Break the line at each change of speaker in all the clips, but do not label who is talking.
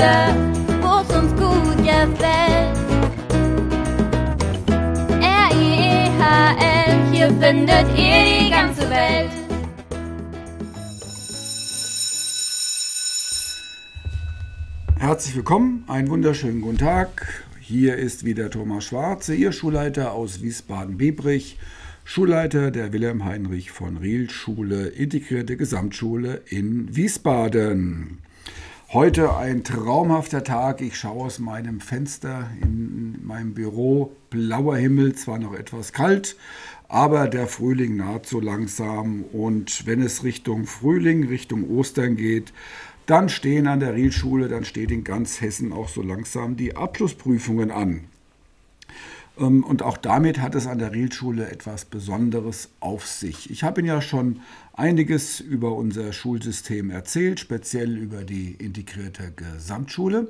Wo es uns gut gefällt. R-I-E-H-L, hier findet ihr die ganze Welt.
Herzlich willkommen, einen wunderschönen guten Tag. Hier ist wieder Thomas Schwarze, Ihr Schulleiter aus Wiesbaden-Bebrich, Schulleiter der Wilhelm Heinrich von Riel Schule, integrierte Gesamtschule in Wiesbaden. Heute ein traumhafter Tag. Ich schaue aus meinem Fenster in meinem Büro. Blauer Himmel, zwar noch etwas kalt, aber der Frühling naht so langsam. Und wenn es Richtung Frühling, Richtung Ostern geht, dann stehen an der Rielschule, dann steht in ganz Hessen auch so langsam die Abschlussprüfungen an. Ähm, und auch damit hat es an der Rielschule etwas Besonderes auf sich. Ich habe Ihnen ja schon einiges über unser Schulsystem erzählt, speziell über die integrierte Gesamtschule.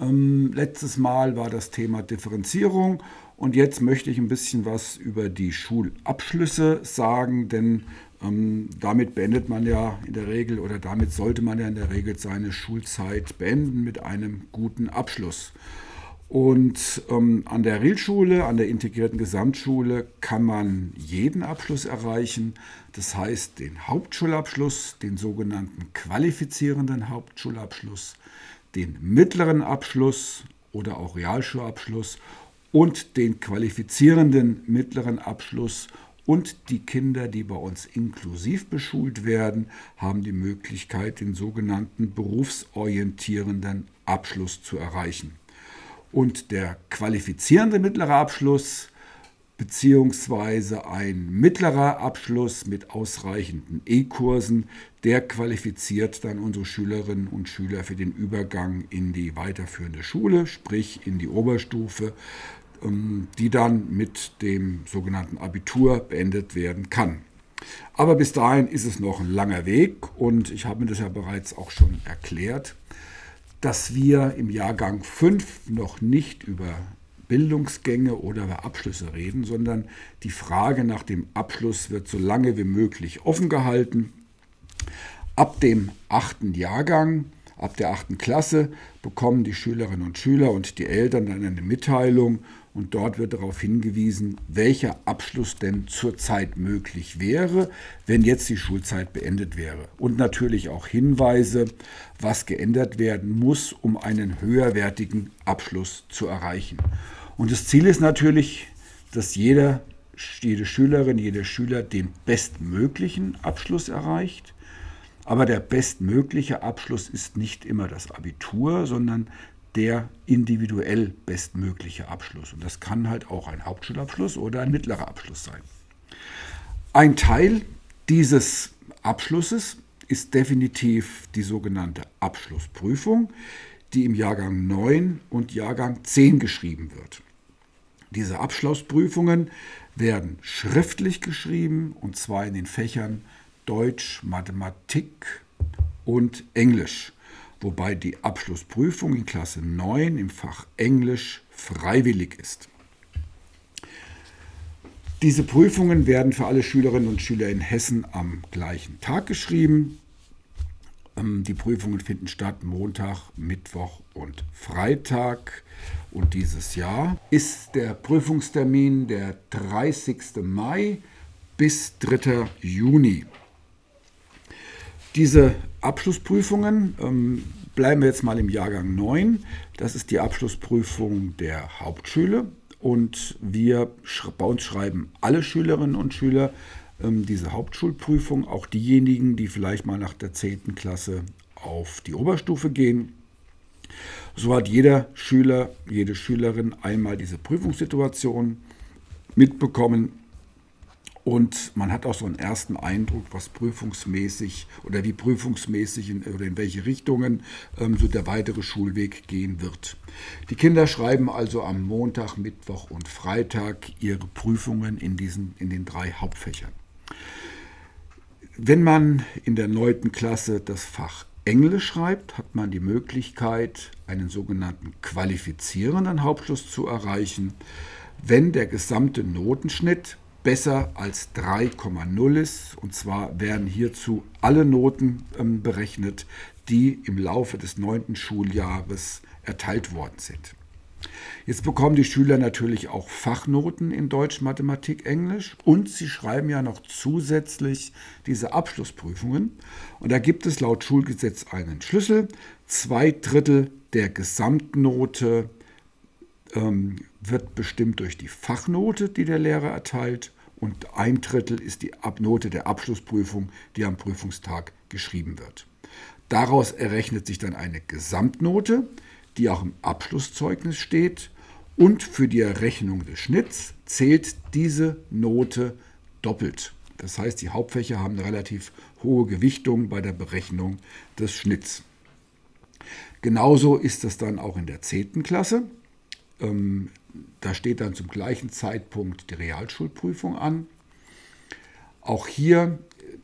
Ähm, letztes Mal war das Thema Differenzierung und jetzt möchte ich ein bisschen was über die Schulabschlüsse sagen, denn ähm, damit beendet man ja in der Regel oder damit sollte man ja in der Regel seine Schulzeit beenden mit einem guten Abschluss. Und ähm, an der Realschule, an der integrierten Gesamtschule, kann man jeden Abschluss erreichen. Das heißt, den Hauptschulabschluss, den sogenannten qualifizierenden Hauptschulabschluss, den mittleren Abschluss oder auch Realschulabschluss und den qualifizierenden mittleren Abschluss und die Kinder, die bei uns inklusiv beschult werden, haben die Möglichkeit, den sogenannten berufsorientierenden Abschluss zu erreichen. Und der qualifizierende mittlere Abschluss beziehungsweise ein mittlerer Abschluss mit ausreichenden E-Kursen, der qualifiziert dann unsere Schülerinnen und Schüler für den Übergang in die weiterführende Schule, sprich in die Oberstufe, ähm, die dann mit dem sogenannten Abitur beendet werden kann. Aber bis dahin ist es noch ein langer Weg und ich habe mir das ja bereits auch schon erklärt, dass wir im Jahrgang 5 noch nicht über Bildungsgänge oder über Abschlüsse reden, sondern die Frage nach dem Abschluss wird so lange wie möglich offen gehalten. Ab dem achten Jahrgang Ab der achten Klasse bekommen die Schülerinnen und Schüler und die Eltern dann eine Mitteilung und dort wird darauf hingewiesen, welcher Abschluss denn zurzeit möglich wäre, wenn jetzt die Schulzeit beendet wäre. Und natürlich auch Hinweise, was geändert werden muss, um einen höherwertigen Abschluss zu erreichen. Und das Ziel ist natürlich, dass jeder, jede Schülerin, jeder Schüler den bestmöglichen Abschluss erreicht. Aber der bestmögliche Abschluss ist nicht immer das Abitur, sondern der individuell bestmögliche Abschluss. Und das kann halt auch ein Hauptschulabschluss oder ein mittlerer Abschluss sein. Ein Teil dieses Abschlusses ist definitiv die sogenannte Abschlussprüfung, die im Jahrgang 9 und Jahrgang 10 geschrieben wird. Diese Abschlussprüfungen werden schriftlich geschrieben und zwar in den Fächern Deutsch, Mathematik und Englisch, wobei die Abschlussprüfung in Klasse 9 im Fach Englisch freiwillig ist. Diese Prüfungen werden für alle Schülerinnen und Schüler in Hessen am gleichen Tag geschrieben. Ähm, die Prüfungen finden statt Montag, Mittwoch und Freitag. Und dieses Jahr ist der Prüfungstermin der 30. Mai bis 3. Juni. Diese Abschlussprüfungen ähm, bleiben wir jetzt mal im Jahrgang 9. Das ist die Abschlussprüfung der Hauptschule. Und wir bei uns schreiben alle Schülerinnen und Schüler ähm, diese Hauptschulprüfung, auch diejenigen, die vielleicht mal nach der 10. Klasse auf die Oberstufe gehen. So hat jeder Schüler, jede Schülerin einmal diese Prüfungssituation mitbekommen und man hat auch so einen ersten Eindruck, was prüfungsmäßig oder wie prüfungsmäßig in, oder in welche Richtungen ähm, so der weitere Schulweg gehen wird. Die Kinder schreiben also am Montag, Mittwoch und Freitag ihre Prüfungen in, diesen, in den drei Hauptfächern. Wenn man in der 9. Klasse das Fach Englisch schreibt, hat man die Möglichkeit, einen sogenannten qualifizierenden Hauptschluss zu erreichen, wenn der gesamte Notenschnitt besser als 3,0 ist. Und zwar werden hierzu alle Noten ähm, berechnet, die im Laufe des neunten Schuljahres erteilt worden sind. Jetzt bekommen die Schüler natürlich auch Fachnoten in Deutsch, Mathematik, Englisch und sie schreiben ja noch zusätzlich diese Abschlussprüfungen. Und da gibt es laut Schulgesetz einen Schlüssel. Zwei Drittel der Gesamtnote ähm, wird bestimmt durch die Fachnote, die der Lehrer erteilt. Und ein Drittel ist die Note der Abschlussprüfung, die am Prüfungstag geschrieben wird. Daraus errechnet sich dann eine Gesamtnote, die auch im Abschlusszeugnis steht. Und für die Errechnung des Schnitts zählt diese Note doppelt. Das heißt, die Hauptfächer haben eine relativ hohe Gewichtung bei der Berechnung des Schnitts. Genauso ist das dann auch in der 10. Klasse. Ähm, da steht dann zum gleichen Zeitpunkt die Realschulprüfung an. Auch hier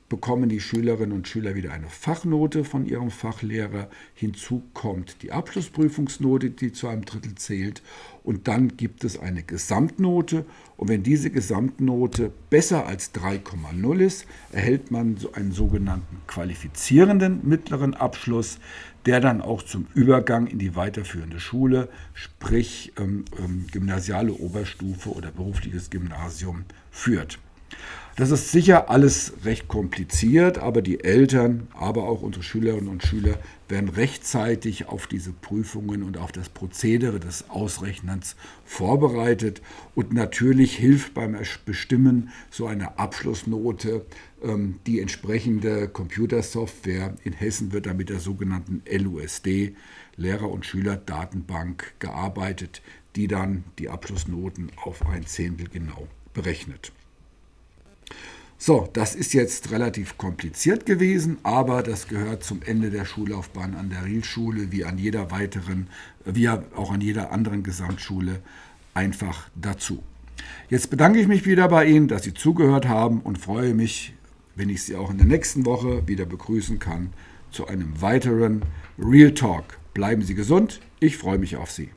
bekommen die Schülerinnen und Schüler wieder eine Fachnote von ihrem Fachlehrer. Hinzu kommt die Abschlussprüfungsnote, die zu einem Drittel zählt. Und dann gibt es eine Gesamtnote. Und wenn diese Gesamtnote besser als 3,0 ist, erhält man einen sogenannten qualifizierenden mittleren Abschluss, der dann auch zum Übergang in die weiterführende Schule, sprich ähm, ähm, gymnasiale Oberstufe oder berufliches Gymnasium, führt. Das ist sicher alles recht kompliziert, aber die Eltern, aber auch unsere Schülerinnen und Schüler werden rechtzeitig auf diese Prüfungen und auf das Prozedere des Ausrechnens vorbereitet. Und natürlich hilft beim Bestimmen so einer Abschlussnote ähm, die entsprechende Computersoftware. In Hessen wird da mit der sogenannten LUSD, Lehrer- und Schülerdatenbank, gearbeitet, die dann die Abschlussnoten auf ein Zehntel genau berechnet. So, das ist jetzt relativ kompliziert gewesen, aber das gehört zum Ende der Schullaufbahn an der Rielschule wie an jeder weiteren, wie auch an jeder anderen Gesamtschule einfach dazu. Jetzt bedanke ich mich wieder bei Ihnen, dass Sie zugehört haben und freue mich, wenn ich Sie auch in der nächsten Woche wieder begrüßen kann zu einem weiteren Real Talk. Bleiben Sie gesund, ich freue mich auf Sie.